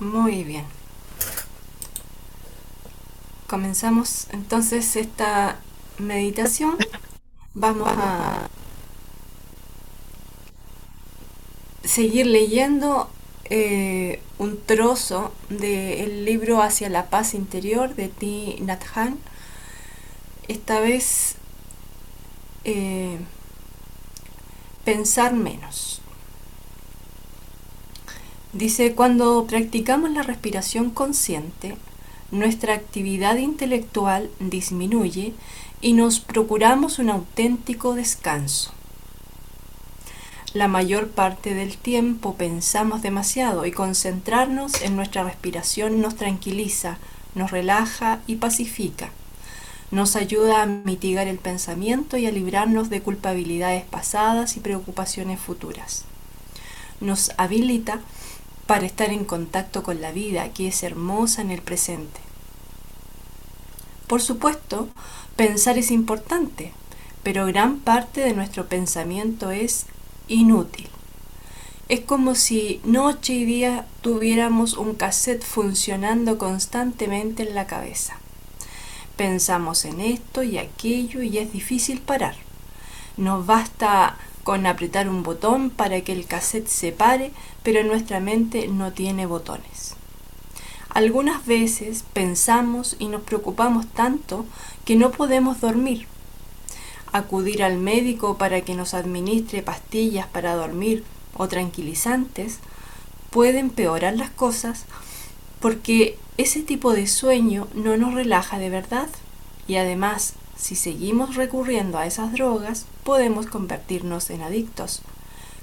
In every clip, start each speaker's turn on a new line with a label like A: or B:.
A: Muy bien. Comenzamos entonces esta meditación. Vamos a seguir leyendo eh, un trozo del libro Hacia la paz interior de Ti Nhat Esta vez eh, pensar menos. Dice, cuando practicamos la respiración consciente, nuestra actividad intelectual disminuye y nos procuramos un auténtico descanso. La mayor parte del tiempo pensamos demasiado y concentrarnos en nuestra respiración nos tranquiliza, nos relaja y pacifica. Nos ayuda a mitigar el pensamiento y a librarnos de culpabilidades pasadas y preocupaciones futuras. Nos habilita para estar en contacto con la vida que es hermosa en el presente. Por supuesto, pensar es importante, pero gran parte de nuestro pensamiento es inútil. Es como si noche y día tuviéramos un cassette funcionando constantemente en la cabeza. Pensamos en esto y aquello y es difícil parar. Nos basta con apretar un botón para que el cassette se pare, pero nuestra mente no tiene botones. Algunas veces pensamos y nos preocupamos tanto que no podemos dormir. Acudir al médico para que nos administre pastillas para dormir o tranquilizantes puede empeorar las cosas porque ese tipo de sueño no nos relaja de verdad y además si seguimos recurriendo a esas drogas, podemos convertirnos en adictos.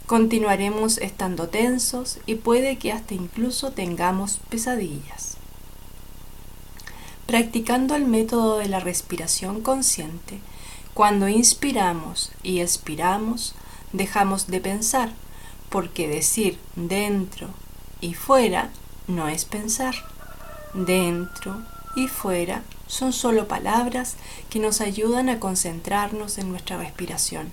A: Continuaremos estando tensos y puede que hasta incluso tengamos pesadillas. Practicando el método de la respiración consciente, cuando inspiramos y expiramos, dejamos de pensar, porque decir dentro y fuera no es pensar. Dentro y fuera son solo palabras que nos ayudan a concentrarnos en nuestra respiración.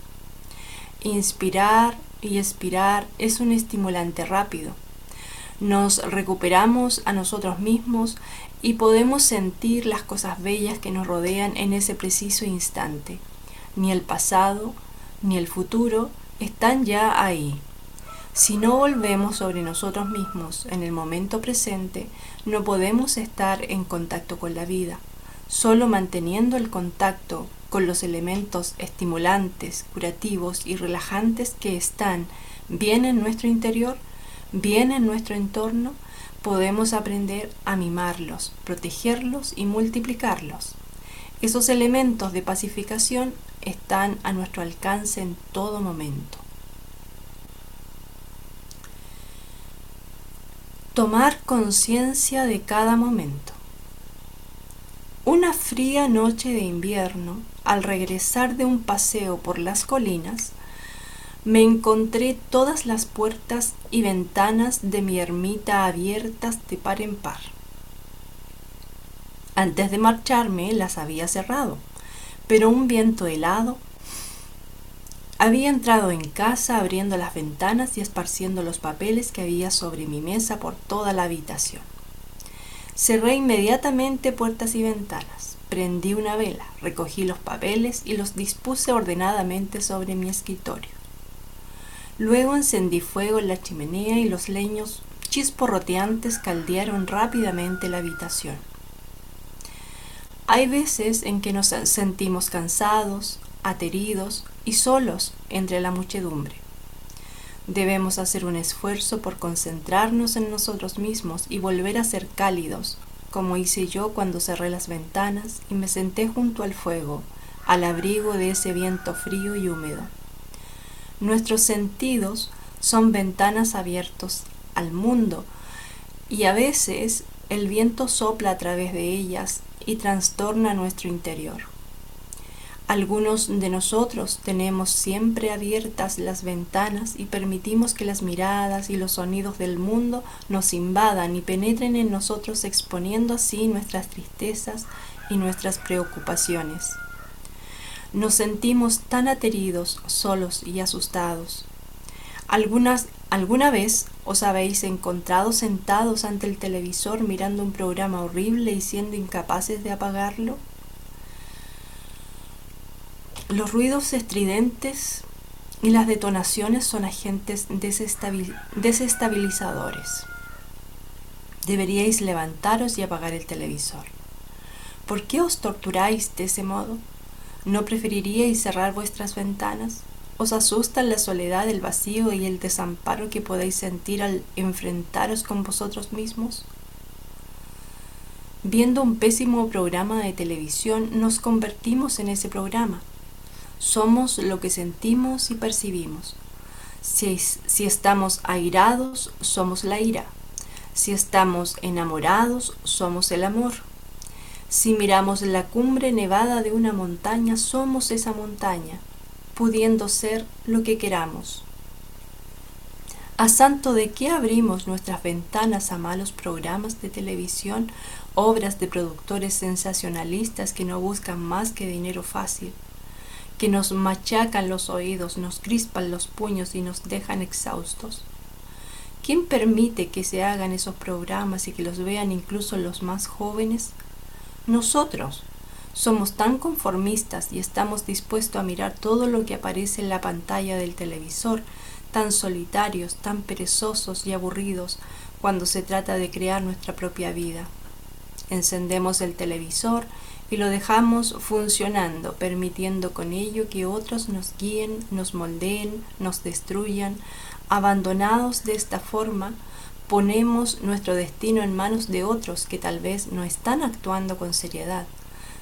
A: Inspirar y expirar es un estimulante rápido. Nos recuperamos a nosotros mismos y podemos sentir las cosas bellas que nos rodean en ese preciso instante. Ni el pasado ni el futuro están ya ahí. Si no volvemos sobre nosotros mismos en el momento presente, no podemos estar en contacto con la vida. Solo manteniendo el contacto con los elementos estimulantes, curativos y relajantes que están bien en nuestro interior, bien en nuestro entorno, podemos aprender a mimarlos, protegerlos y multiplicarlos. Esos elementos de pacificación están a nuestro alcance en todo momento. Tomar conciencia de cada momento. Una fría noche de invierno, al regresar de un paseo por las colinas, me encontré todas las puertas y ventanas de mi ermita abiertas de par en par. Antes de marcharme las había cerrado, pero un viento helado había entrado en casa abriendo las ventanas y esparciendo los papeles que había sobre mi mesa por toda la habitación. Cerré inmediatamente puertas y ventanas, prendí una vela, recogí los papeles y los dispuse ordenadamente sobre mi escritorio. Luego encendí fuego en la chimenea y los leños chisporroteantes caldearon rápidamente la habitación. Hay veces en que nos sentimos cansados, ateridos y solos entre la muchedumbre. Debemos hacer un esfuerzo por concentrarnos en nosotros mismos y volver a ser cálidos, como hice yo cuando cerré las ventanas y me senté junto al fuego, al abrigo de ese viento frío y húmedo. Nuestros sentidos son ventanas abiertos al mundo y a veces el viento sopla a través de ellas y trastorna nuestro interior. Algunos de nosotros tenemos siempre abiertas las ventanas y permitimos que las miradas y los sonidos del mundo nos invadan y penetren en nosotros exponiendo así nuestras tristezas y nuestras preocupaciones. Nos sentimos tan ateridos, solos y asustados. Algunas, ¿Alguna vez os habéis encontrado sentados ante el televisor mirando un programa horrible y siendo incapaces de apagarlo? Los ruidos estridentes y las detonaciones son agentes desestabilizadores. Deberíais levantaros y apagar el televisor. ¿Por qué os torturáis de ese modo? ¿No preferiríais cerrar vuestras ventanas? ¿Os asustan la soledad, el vacío y el desamparo que podéis sentir al enfrentaros con vosotros mismos? Viendo un pésimo programa de televisión, nos convertimos en ese programa. Somos lo que sentimos y percibimos. Si, estamos airados, somos la ira. Si estamos enamorados, somos el amor. Si miramos la cumbre nevada de una montaña, somos esa montaña, pudiendo ser lo que queramos. ¿A santo de qué abrimos nuestras ventanas a malos programas de televisión, obras de productores sensacionalistas que no buscan más que dinero fácil, que nos machacan los oídos, nos crispan los puños y nos dejan exhaustos? ¿Quién permite que se hagan esos programas y que los vean incluso los más jóvenes? Nosotros. Somos tan conformistas y estamos dispuestos a mirar todo lo que aparece en la pantalla del televisor, tan solitarios, tan perezosos y aburridos cuando se trata de crear nuestra propia vida. Encendemos el televisor y lo dejamos funcionando, permitiendo con ello que otros nos guíen, nos moldeen, nos destruyan, Abandonados de esta forma, ponemos nuestro destino en manos de otros que tal vez no están actuando con seriedad.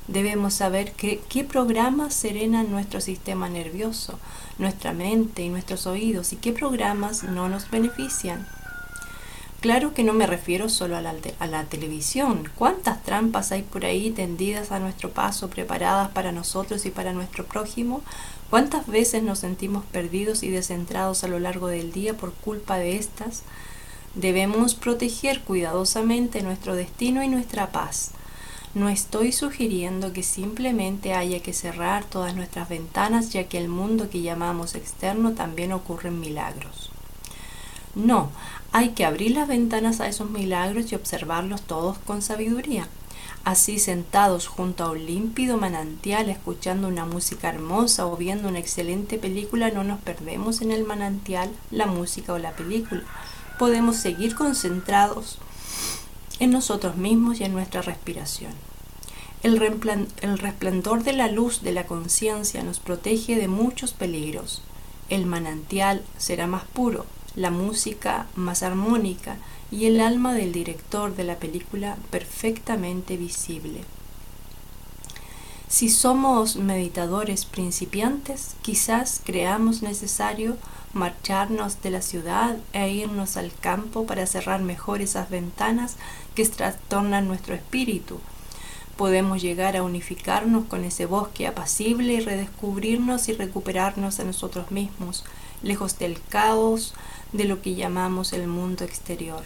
A: Debemos saber qué programas serenan nuestro sistema nervioso, nuestra mente y nuestros oídos y qué programas no nos benefician. Claro que no me refiero solo a la, televisión. ¿Cuántas trampas hay por ahí tendidas a nuestro paso, preparadas para nosotros y para nuestro prójimo? ¿Cuántas veces nos sentimos perdidos y descentrados a lo largo del día por culpa de estas? Debemos proteger cuidadosamente nuestro destino y nuestra paz. No estoy sugiriendo que simplemente haya que cerrar todas nuestras ventanas ya que el mundo que llamamos externo también ocurren milagros. No, hay que abrir las ventanas a esos milagros y observarlos todos con sabiduría. Así sentados junto a un límpido manantial, escuchando una música hermosa o viendo una excelente película, no nos perdemos en el manantial, la música o la película. Podemos seguir concentrados en nosotros mismos y en nuestra respiración. El, el resplandor de la luz de la conciencia nos protege de muchos peligros. El manantial será más puro, la música más armónica y el alma del director de la película perfectamente visible. Si somos meditadores principiantes, quizás creamos necesario marcharnos de la ciudad e irnos al campo para cerrar mejor esas ventanas que trastornan nuestro espíritu. Podemos llegar a unificarnos con ese bosque apacible y redescubrirnos y recuperarnos a nosotros mismos, lejos del caos de lo que llamamos el mundo exterior.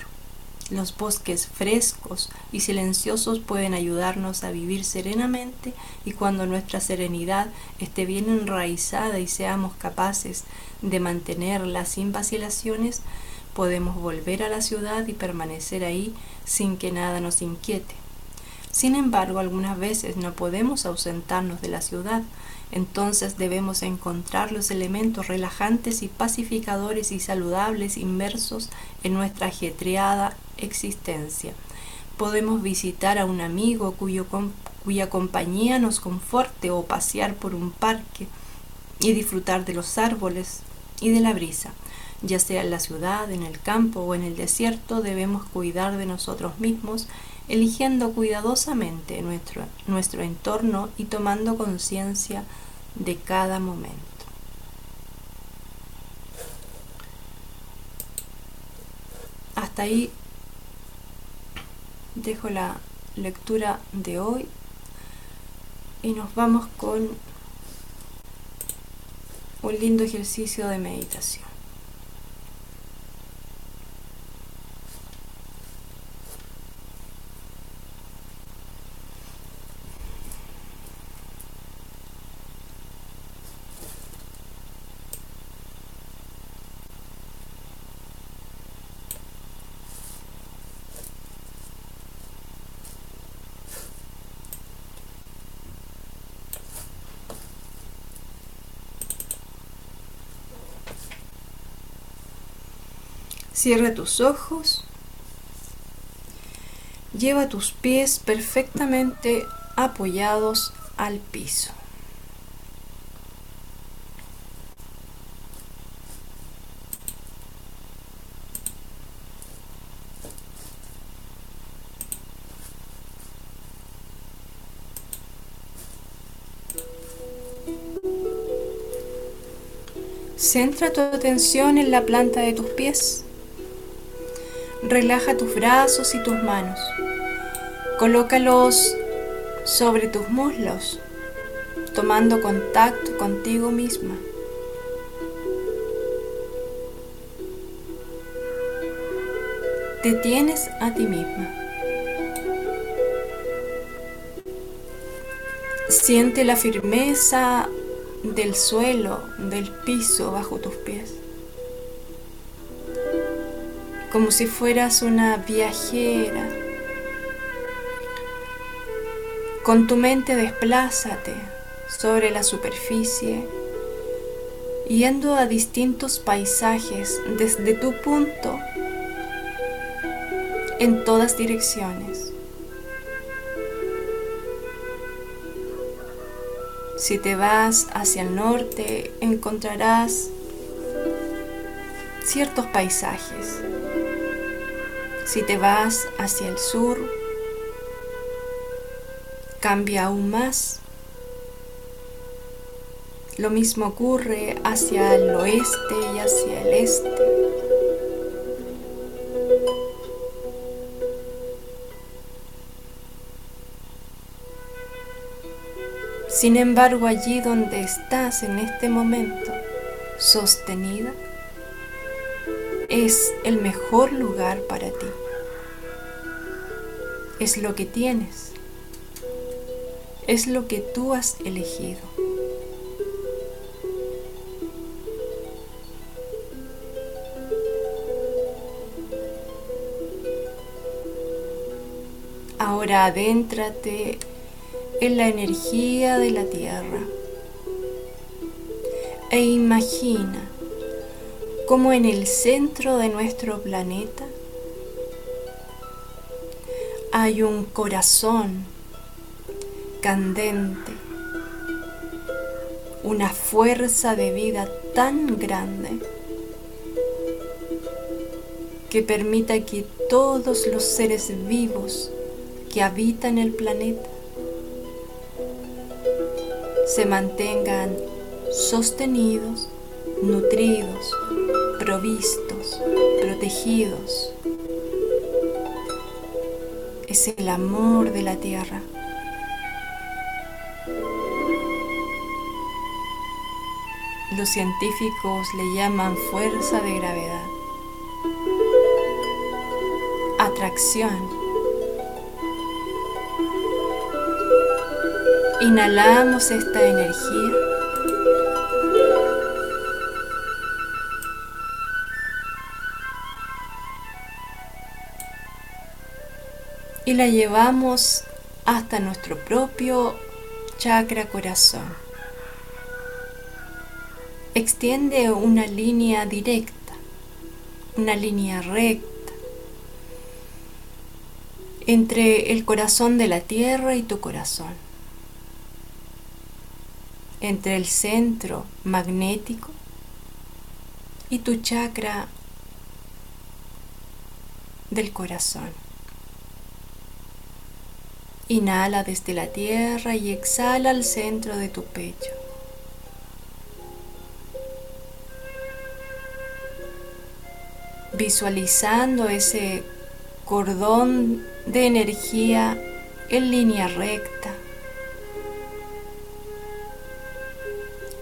A: Los bosques frescos y silenciosos pueden ayudarnos a vivir serenamente y cuando nuestra serenidad esté bien enraizada y seamos capaces de mantenerla sin vacilaciones, podemos volver a la ciudad y permanecer ahí sin que nada nos inquiete. Sin embargo, algunas veces no podemos ausentarnos de la ciudad, entonces debemos encontrar los elementos relajantes y pacificadores y saludables inmersos en nuestra ajetreada existencia. Podemos visitar a un amigo cuyo, cuya compañía nos conforte o pasear por un parque y disfrutar de los árboles y de la brisa. Ya sea en la ciudad, en el campo o en el desierto, debemos cuidar de nosotros mismos, eligiendo cuidadosamente nuestro, nuestro entorno y tomando conciencia de cada momento. Hasta ahí dejo la lectura de hoy y nos vamos con un lindo ejercicio de meditación. Cierra tus ojos. Lleva tus pies perfectamente apoyados al piso. Centra tu atención en la planta de tus pies. Relaja tus brazos y tus manos. Colócalos sobre tus muslos, tomando contacto contigo misma. Te tienes a ti misma. Siente la firmeza del suelo, del piso bajo tus pies. Como si fueras una viajera. Con tu mente desplázate sobre la superficie, yendo a distintos paisajes desde tu punto en todas direcciones. Si te vas hacia el norte, encontrarás ciertos paisajes. Si te vas hacia el sur, cambia aún más. Lo mismo ocurre hacia el oeste y hacia el este. Sin embargo, allí donde estás en este momento, sostenida, es el mejor lugar para ti. Es lo que tienes. Es lo que tú has elegido. Ahora adéntrate en la energía de la Tierra. E imagina cómo en el centro de nuestro planeta hay un corazón candente, una fuerza de vida tan grande que permita que todos los seres vivos que habitan el planeta se mantengan sostenidos, nutridos, provistos, protegidos. Es el amor de la tierra. Los científicos le llaman fuerza de gravedad, atracción Inhalamos esta energía. La llevamos hasta nuestro propio chakra corazón. Extiende una línea directa, una línea recta entre el corazón de la tierra y tu corazón entre el centro magnético y tu chakra del corazón. Inhala desde la tierra y exhala al centro de tu pecho. Visualizando ese cordón de energía en línea recta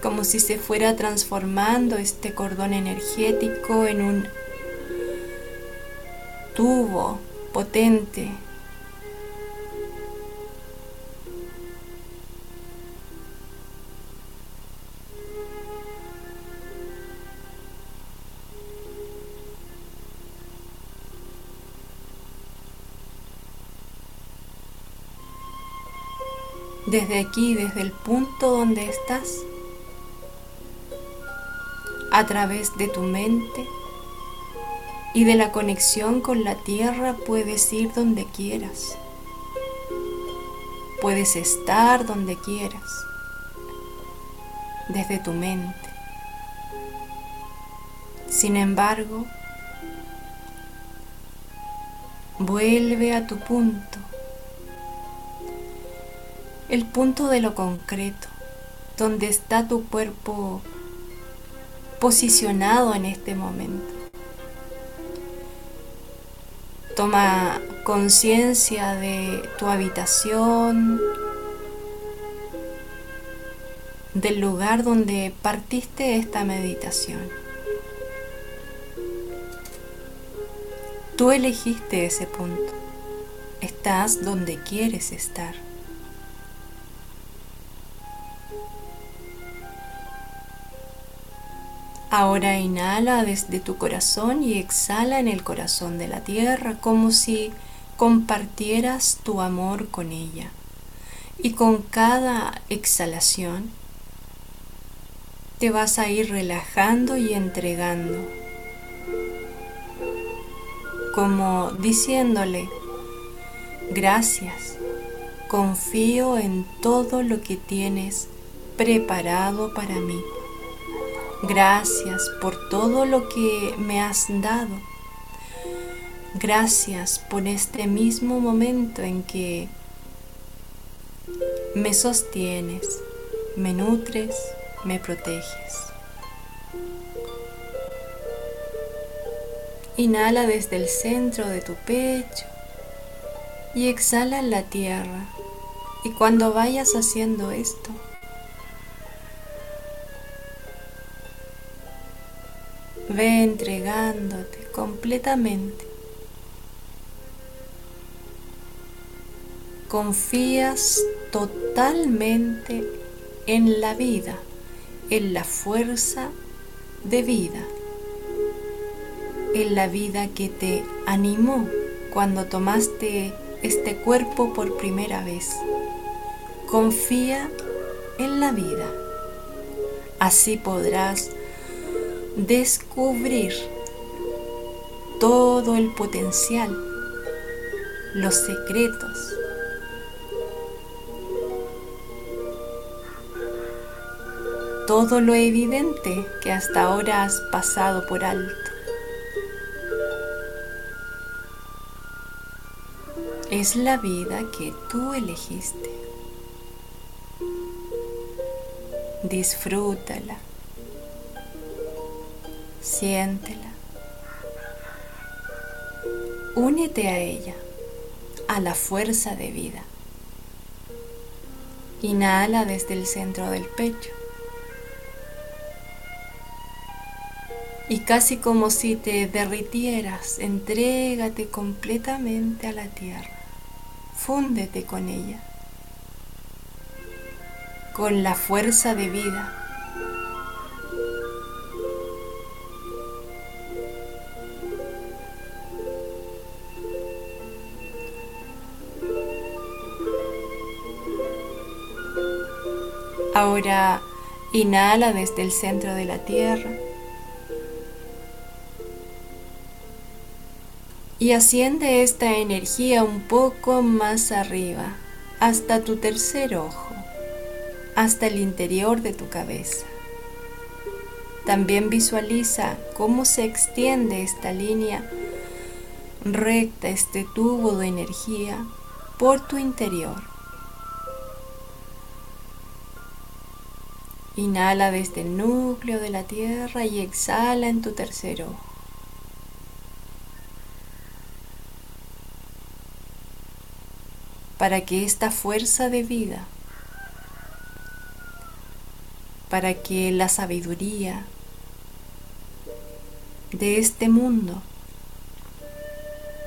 A: como si se fuera transformando este cordón energético en un tubo potente desde aquí, desde el punto donde estás, a través de tu mente, Y de la conexión con la tierra puedes ir donde quieras. Puedes estar donde quieras, desde tu mente. Sin embargo, vuelve a tu punto, el punto de lo concreto, donde está tu cuerpo posicionado en este momento. Toma conciencia de tu habitación, del lugar donde partiste esta meditación. Tú elegiste ese punto. Estás donde quieres estar. Ahora inhala desde tu corazón y exhala en el corazón de la tierra como si compartieras tu amor con ella. Y con cada exhalación te vas a ir relajando y entregando como diciéndole, gracias, confío en todo lo que tienes preparado para mí. Gracias por todo lo que me has dado. Gracias por este mismo momento en que me sostienes, me nutres, me proteges. Inhala desde el centro de tu pecho y exhala en la tierra. Y cuando vayas haciendo esto, ve entregándote completamente. Confías totalmente en la vida, en la fuerza de vida en la vida que te animó cuando tomaste este cuerpo por primera vez. Confía en la vida. Así podrás descubrir todo el potencial, los secretos. Todo lo evidente que hasta ahora has pasado por alto. es la vida que tú elegiste. Disfrútala, siéntela, únete a ella, a la fuerza de vida. Inhala desde el centro del pecho. Y casi como si te derritieras, entrégate completamente a la tierra fúndete con ella, con la fuerza de vida. Ahora inhala desde el centro de la tierra. y asciende esta energía un poco más arriba, hasta tu tercer ojo, hasta el interior de tu cabeza. También visualiza cómo se extiende esta línea recta, este tubo de energía por tu interior. Inhala desde el núcleo de la tierra y exhala en tu tercer ojo. para que esta fuerza de vida, para que la sabiduría de este mundo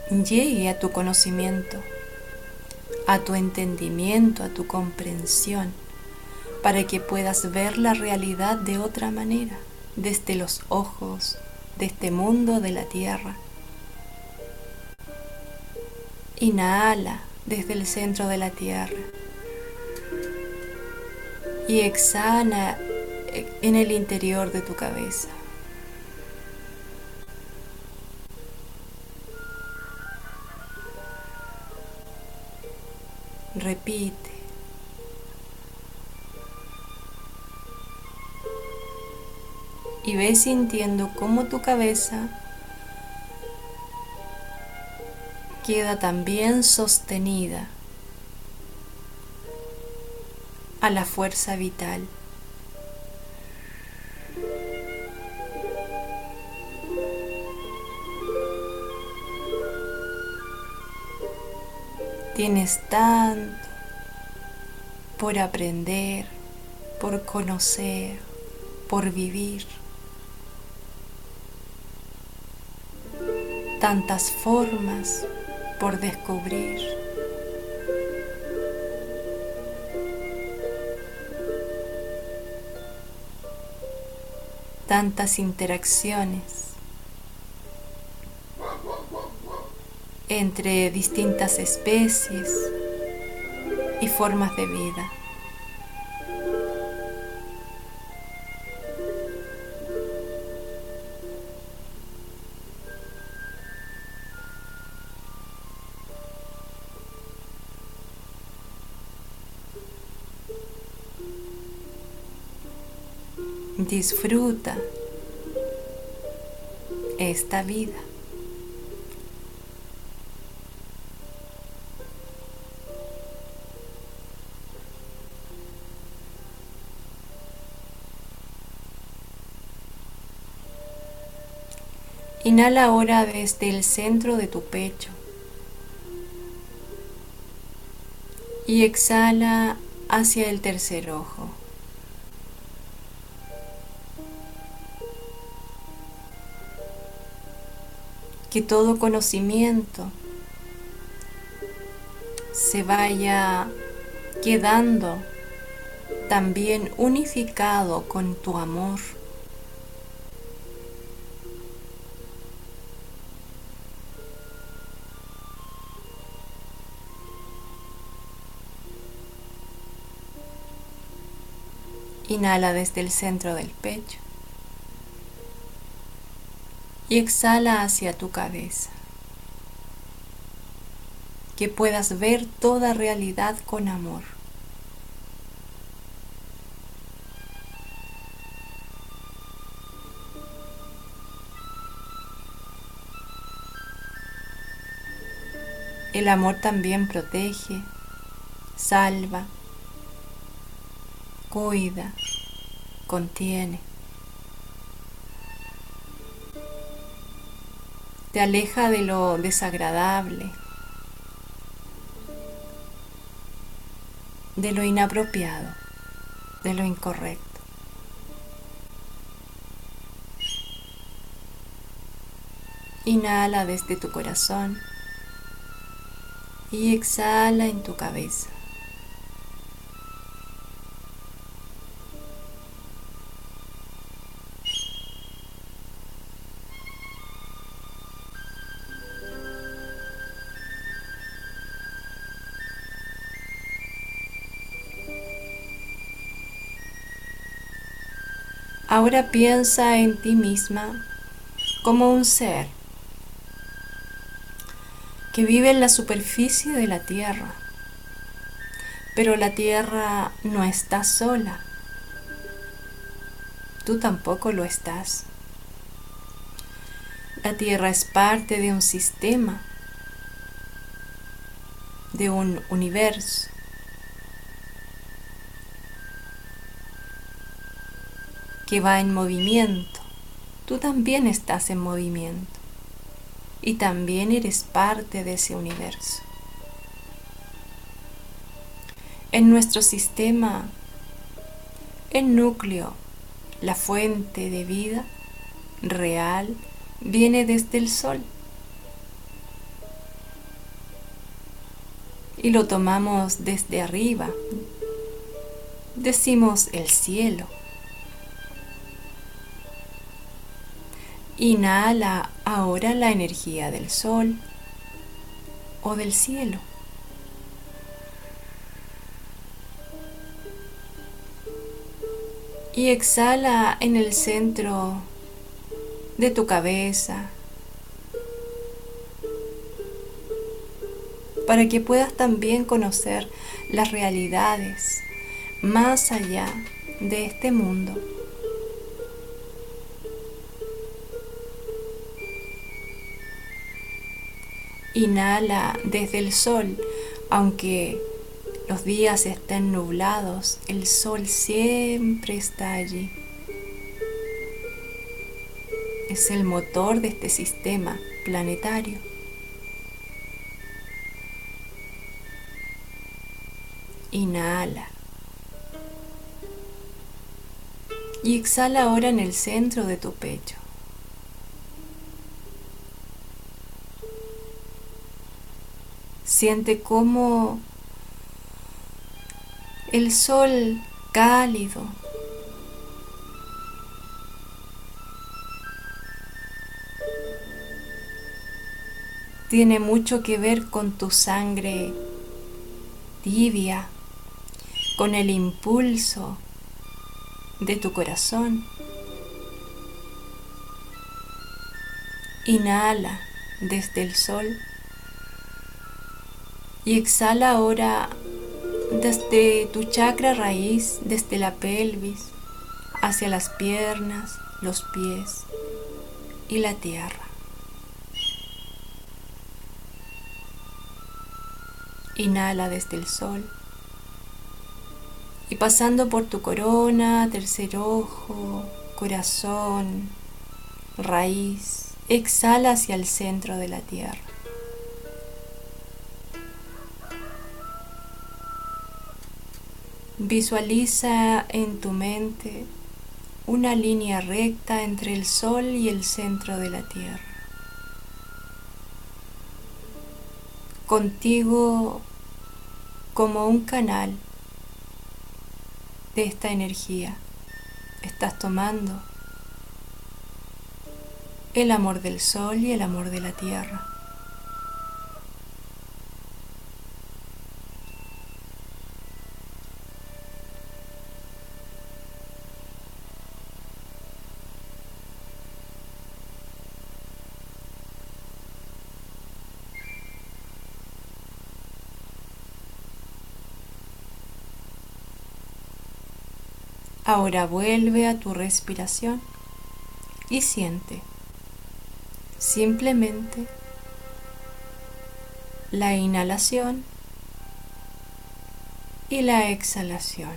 A: llegue a tu conocimiento, a tu entendimiento, a tu comprensión, para que puedas ver la realidad de otra manera, desde los ojos de este mundo de la tierra. Inhala desde el centro de la tierra y exhala en el interior de tu cabeza. Repite Y ve sintiendo cómo tu cabeza queda también sostenida a la fuerza vital. Tienes tanto por aprender, por conocer, por vivir. Tantas formas por descubrir. Tantas interacciones entre distintas especies y formas de vida. Disfruta esta vida. Inhala ahora desde el centro de tu pecho y exhala hacia el tercer ojo. Que todo conocimiento se vaya quedando también unificado con tu amor. Inhala desde el centro del pecho y exhala hacia tu cabeza. Que puedas ver toda realidad con amor. El amor también protege, salva, cuida, contiene. Te aleja de lo desagradable, de lo inapropiado, de lo incorrecto. Inhala desde tu corazón y exhala en tu cabeza. Ahora piensa en ti misma como un ser que vive en la superficie de la tierra. Pero la tierra no está sola. Tú tampoco lo estás. La tierra es parte de un sistema, de un universo. Que va en movimiento. Tú también estás en movimiento y también eres parte de ese universo. En nuestro sistema, el núcleo, la fuente de vida real, viene desde el sol. Y lo tomamos desde arriba. Decimos el cielo. Inhala ahora la energía del sol o del cielo. Y exhala en el centro de tu cabeza, para que puedas también conocer las realidades más allá de este mundo. Inhala desde el sol, aunque los días estén nublados, el sol siempre está allí. Es el motor de este sistema planetario. Inhala. Y exhala ahora en el centro de tu pecho. Siente cómo el sol cálido tiene mucho que ver con tu sangre tibia, con el impulso de tu corazón. Inhala desde el sol y exhala ahora desde tu chakra raíz, desde la pelvis, hacia las piernas, los pies y la tierra. Inhala desde el sol y pasando por tu corona, tercer ojo, corazón, raíz, exhala hacia el centro de la tierra. Visualiza en tu mente una línea recta entre el sol y el centro de la tierra. Contigo como un canal de esta energía. Estás tomando el amor del sol y el amor de la tierra. Ahora vuelve a tu respiración y siente simplemente la inhalación y la exhalación.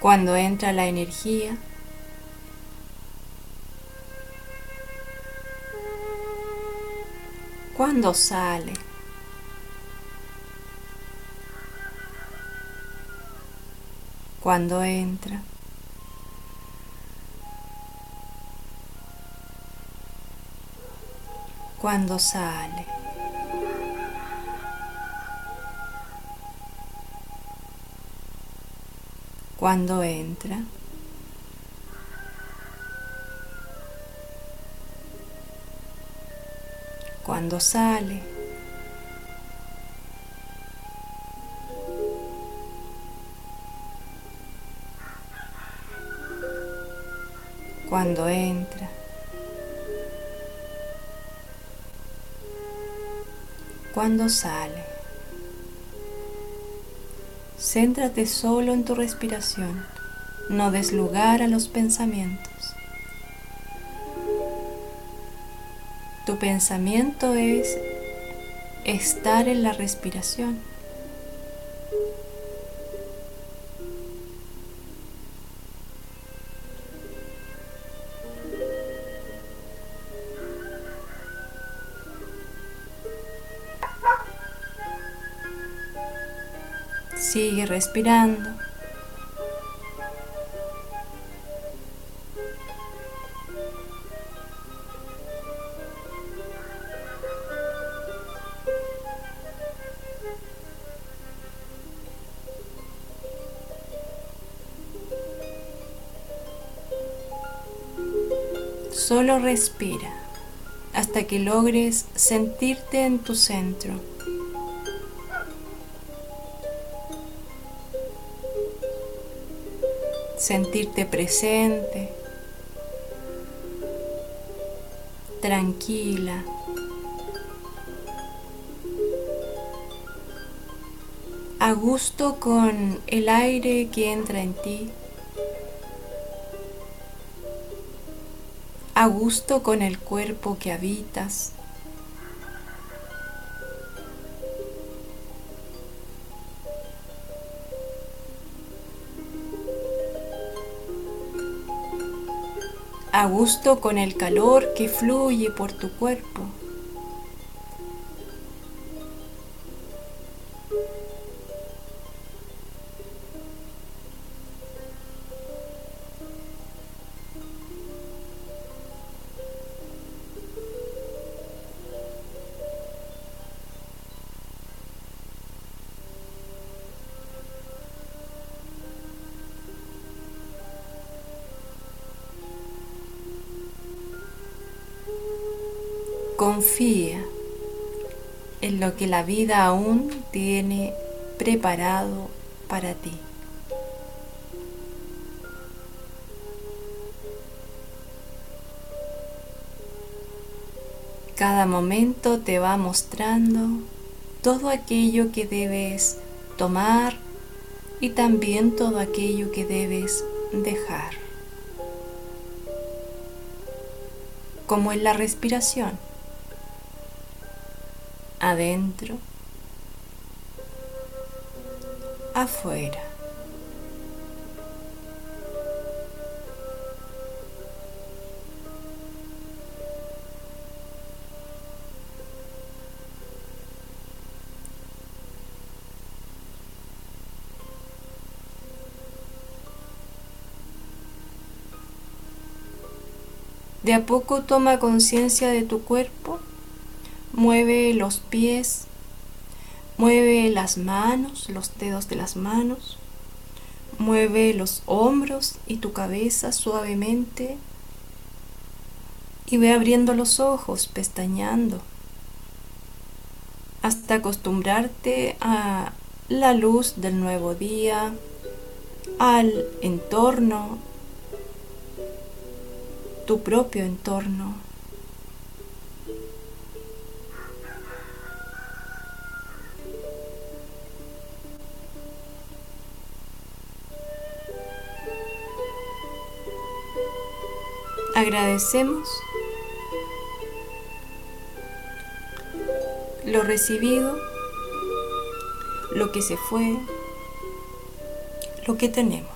A: Cuando entra la energía, cuando sale. Cuando entra. Cuando sale. Cuando entra. Cuando sale. Cuando entra. Cuando sale. Céntrate solo en tu respiración. No des lugar a los pensamientos. Tu pensamiento es estar en la respiración. Sigue respirando. Solo respira hasta que logres sentirte en tu centro. Sentirte presente, tranquila. A gusto con el aire que entra en ti. A gusto con el cuerpo que habitas. a gusto con el calor que fluye por tu cuerpo. Confía en lo que la vida aún tiene preparado para ti. Cada momento te va mostrando todo aquello que debes tomar y también todo aquello que debes dejar. Como en la respiración adentro, afuera. De a poco toma conciencia de tu cuerpo Mueve los pies, mueve las manos, los dedos de las manos, mueve los hombros y tu cabeza suavemente. Y ve abriendo los ojos, pestañando, hasta acostumbrarte a la luz del nuevo día, al entorno, tu propio entorno. Agradecemos lo recibido, lo que se fue, lo que tenemos.